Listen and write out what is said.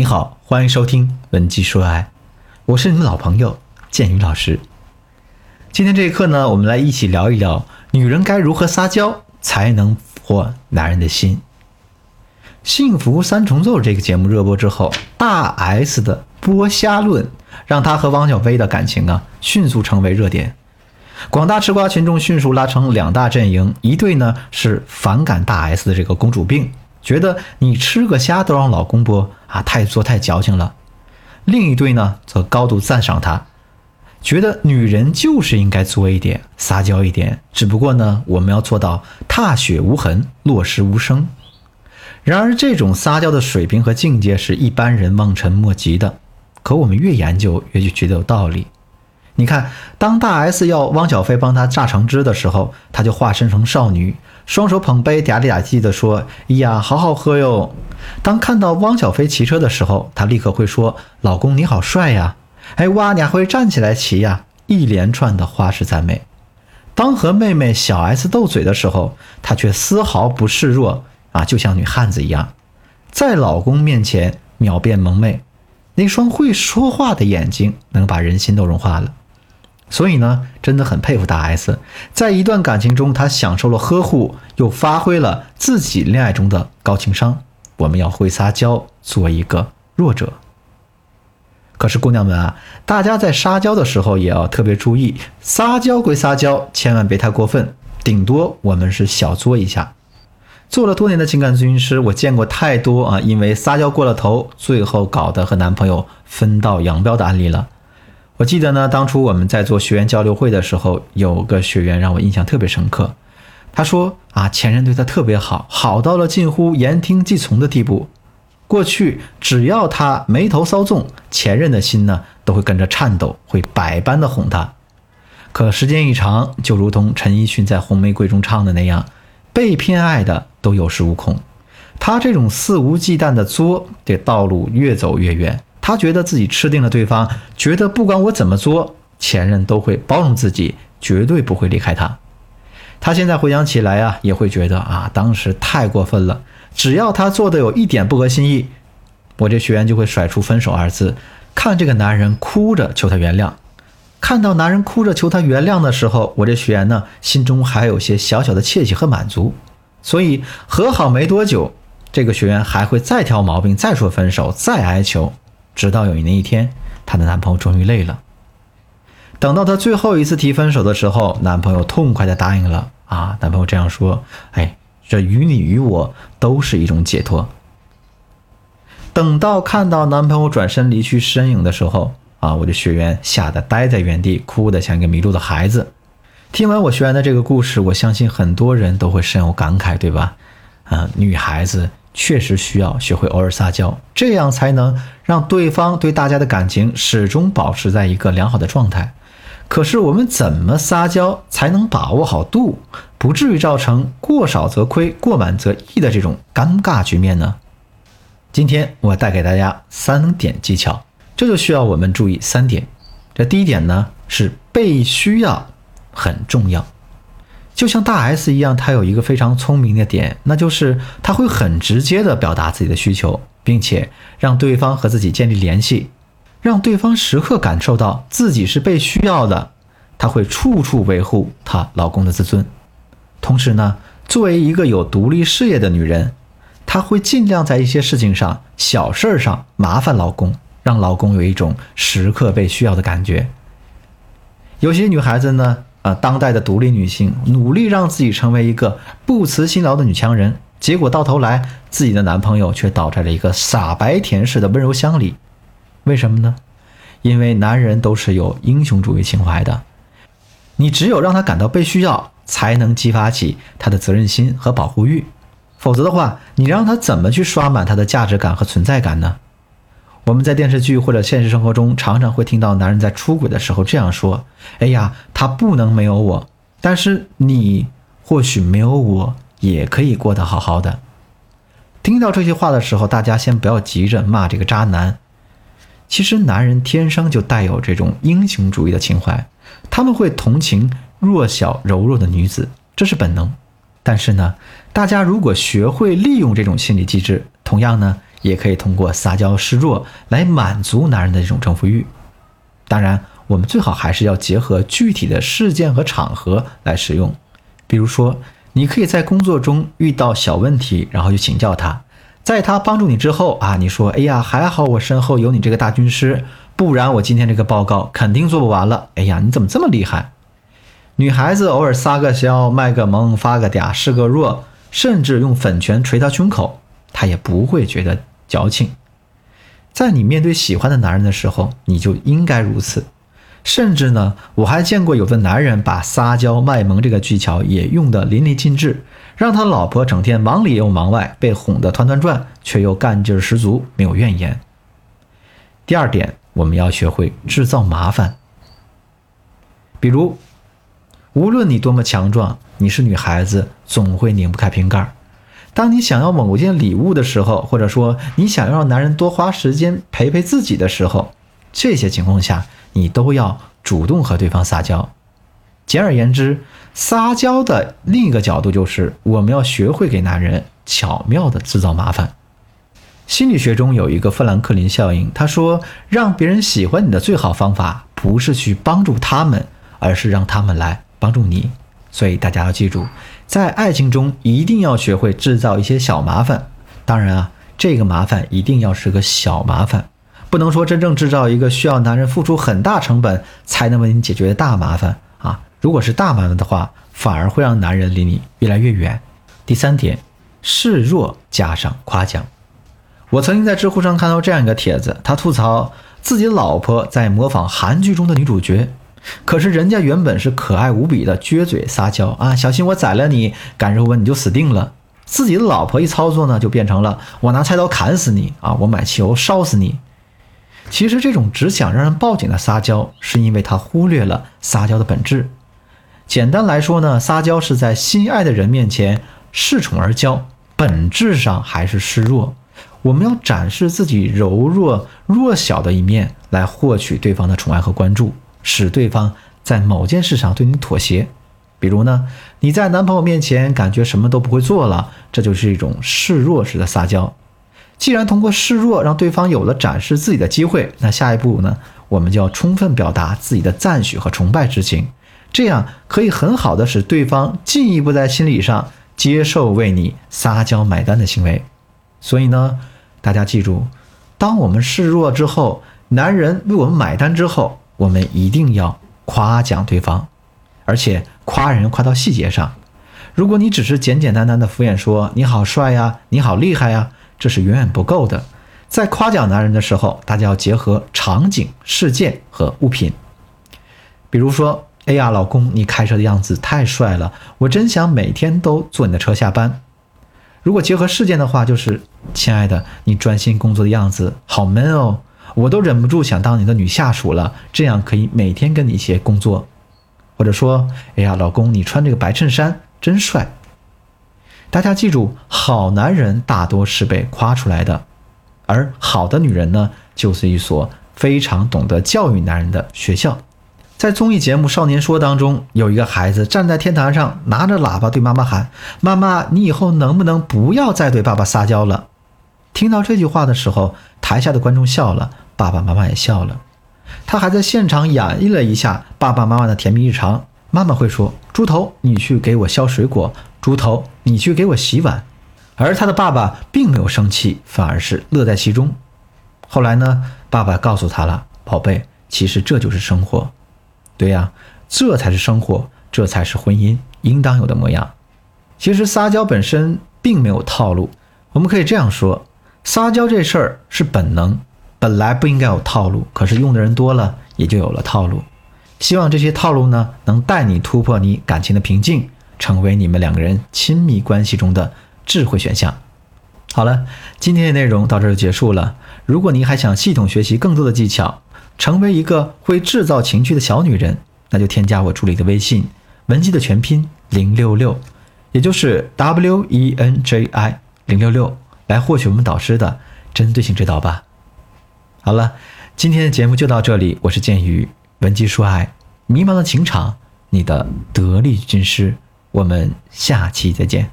你好，欢迎收听《文姬说爱》，我是你们老朋友建宇老师。今天这一课呢，我们来一起聊一聊女人该如何撒娇才能获男人的心。《幸福三重奏》这个节目热播之后，大 S 的剥虾论让她和汪小菲的感情啊迅速成为热点，广大吃瓜群众迅速拉成两大阵营，一对呢是反感大 S 的这个公主病。觉得你吃个虾都让老公剥啊，太作太矫情了。另一对呢，则高度赞赏她，觉得女人就是应该作一点，撒娇一点。只不过呢，我们要做到踏雪无痕，落石无声。然而，这种撒娇的水平和境界是一般人望尘莫及的。可我们越研究，越就觉得有道理。你看，当大 S 要汪小菲帮她榨橙汁的时候，她就化身成少女。双手捧杯，嗲里嗲气地说：“哎呀，好好喝哟！”当看到汪小菲骑车的时候，她立刻会说：“老公你好帅呀！”哎哇，你还会站起来骑呀！一连串的花式赞美。当和妹妹小 S 斗嘴的时候，她却丝毫不示弱啊，就像女汉子一样，在老公面前秒变萌妹，那双会说话的眼睛能把人心都融化了。所以呢，真的很佩服大 S，在一段感情中，她享受了呵护，又发挥了自己恋爱中的高情商。我们要会撒娇，做一个弱者。可是姑娘们啊，大家在撒娇的时候也要特别注意，撒娇归撒娇，千万别太过分，顶多我们是小作一下。做了多年的情感咨询师，我见过太多啊，因为撒娇过了头，最后搞得和男朋友分道扬镳的案例了。我记得呢，当初我们在做学员交流会的时候，有个学员让我印象特别深刻。他说啊，前任对他特别好，好到了近乎言听计从的地步。过去只要他眉头稍纵，前任的心呢都会跟着颤抖，会百般的哄他。可时间一长，就如同陈奕迅在《红玫瑰》中唱的那样，被偏爱的都有恃无恐。他这种肆无忌惮的作，这道路越走越远。他觉得自己吃定了对方，觉得不管我怎么做，前任都会包容自己，绝对不会离开他。他现在回想起来啊，也会觉得啊，当时太过分了。只要他做的有一点不合心意，我这学员就会甩出分手二字，看这个男人哭着求他原谅。看到男人哭着求他原谅的时候，我这学员呢，心中还有些小小的窃喜和满足。所以和好没多久，这个学员还会再挑毛病，再说分手，再哀求。直到有那一天，她的男朋友终于累了。等到她最后一次提分手的时候，男朋友痛快的答应了。啊，男朋友这样说：“哎，这于你于我都是一种解脱。”等到看到男朋友转身离去身影的时候，啊，我的学员吓得呆在原地，哭得像一个迷路的孩子。听完我学员的这个故事，我相信很多人都会深有感慨，对吧？啊，女孩子。确实需要学会偶尔撒娇，这样才能让对方对大家的感情始终保持在一个良好的状态。可是我们怎么撒娇才能把握好度，不至于造成过少则亏、过满则溢的这种尴尬局面呢？今天我带给大家三点技巧，这就需要我们注意三点。这第一点呢是被需要很重要。就像大 S 一样，她有一个非常聪明的点，那就是她会很直接的表达自己的需求，并且让对方和自己建立联系，让对方时刻感受到自己是被需要的。她会处处维护她老公的自尊。同时呢，作为一个有独立事业的女人，她会尽量在一些事情上、小事儿上麻烦老公，让老公有一种时刻被需要的感觉。有些女孩子呢。啊，当代的独立女性努力让自己成为一个不辞辛劳的女强人，结果到头来自己的男朋友却倒在了一个傻白甜式的温柔乡里。为什么呢？因为男人都是有英雄主义情怀的，你只有让他感到被需要，才能激发起他的责任心和保护欲，否则的话，你让他怎么去刷满他的价值感和存在感呢？我们在电视剧或者现实生活中，常常会听到男人在出轨的时候这样说：“哎呀，他不能没有我，但是你或许没有我也可以过得好好的。”听到这些话的时候，大家先不要急着骂这个渣男。其实，男人天生就带有这种英雄主义的情怀，他们会同情弱小柔弱的女子，这是本能。但是呢，大家如果学会利用这种心理机制，同样呢。也可以通过撒娇示弱来满足男人的这种征服欲。当然，我们最好还是要结合具体的事件和场合来使用。比如说，你可以在工作中遇到小问题，然后去请教他，在他帮助你之后啊，你说：“哎呀，还好我身后有你这个大军师，不然我今天这个报告肯定做不完了。”哎呀，你怎么这么厉害？女孩子偶尔撒个娇、卖个萌、发个嗲、示个弱，甚至用粉拳捶他胸口，他也不会觉得矫情。在你面对喜欢的男人的时候，你就应该如此。甚至呢，我还见过有的男人把撒娇卖萌这个技巧也用得淋漓尽致，让他老婆整天忙里又忙外，被哄得团团转，却又干劲十足，没有怨言。第二点，我们要学会制造麻烦。比如，无论你多么强壮，你是女孩子，总会拧不开瓶盖儿。当你想要某件礼物的时候，或者说你想要让男人多花时间陪陪自己的时候，这些情况下，你都要主动和对方撒娇。简而言之，撒娇的另一个角度就是我们要学会给男人巧妙的制造麻烦。心理学中有一个富兰克林效应，他说，让别人喜欢你的最好方法不是去帮助他们，而是让他们来帮助你。所以大家要记住，在爱情中一定要学会制造一些小麻烦。当然啊，这个麻烦一定要是个小麻烦。不能说真正制造一个需要男人付出很大成本才能为你解决的大麻烦啊！如果是大麻烦的话，反而会让男人离你越来越远。第三点，示弱加上夸奖。我曾经在知乎上看到这样一个帖子，他吐槽自己老婆在模仿韩剧中的女主角，可是人家原本是可爱无比的撅嘴撒娇啊，小心我宰了你，敢惹我你就死定了。自己的老婆一操作呢，就变成了我拿菜刀砍死你啊，我买汽油烧死你。其实这种只想让人报警的撒娇，是因为他忽略了撒娇的本质。简单来说呢，撒娇是在心爱的人面前恃宠而骄，本质上还是示弱。我们要展示自己柔弱弱小的一面，来获取对方的宠爱和关注，使对方在某件事上对你妥协。比如呢，你在男朋友面前感觉什么都不会做了，这就是一种示弱式的撒娇。既然通过示弱让对方有了展示自己的机会，那下一步呢？我们就要充分表达自己的赞许和崇拜之情，这样可以很好的使对方进一步在心理上接受为你撒娇买单的行为。所以呢，大家记住，当我们示弱之后，男人为我们买单之后，我们一定要夸奖对方，而且夸人夸到细节上。如果你只是简简单单的敷衍说你好帅呀，你好厉害呀。这是远远不够的，在夸奖男人的时候，大家要结合场景、事件和物品。比如说，哎呀，老公，你开车的样子太帅了，我真想每天都坐你的车下班。如果结合事件的话，就是亲爱的，你专心工作的样子好闷哦，我都忍不住想当你的女下属了，这样可以每天跟你一起工作。或者说，哎呀，老公，你穿这个白衬衫真帅。大家记住，好男人大多是被夸出来的，而好的女人呢，就是一所非常懂得教育男人的学校。在综艺节目《少年说》当中，有一个孩子站在天台上，拿着喇叭对妈妈喊：“妈妈，你以后能不能不要再对爸爸撒娇了？”听到这句话的时候，台下的观众笑了，爸爸妈妈也笑了。他还在现场演绎了一下爸爸妈妈的甜蜜日常。妈妈会说：“猪头，你去给我削水果。”猪头，你去给我洗碗，而他的爸爸并没有生气，反而是乐在其中。后来呢，爸爸告诉他了：“宝贝，其实这就是生活。”对呀，这才是生活，这才是婚姻应当有的模样。其实撒娇本身并没有套路，我们可以这样说：撒娇这事儿是本能，本来不应该有套路，可是用的人多了，也就有了套路。希望这些套路呢，能带你突破你感情的瓶颈。成为你们两个人亲密关系中的智慧选项。好了，今天的内容到这就结束了。如果您还想系统学习更多的技巧，成为一个会制造情趣的小女人，那就添加我助理的微信文姬的全拼零六六，也就是 W E N J I 零六六，来获取我们导师的针对性指导吧。好了，今天的节目就到这里，我是剑宇，文姬说爱，迷茫的情场，你的得力军师。我们下期再见。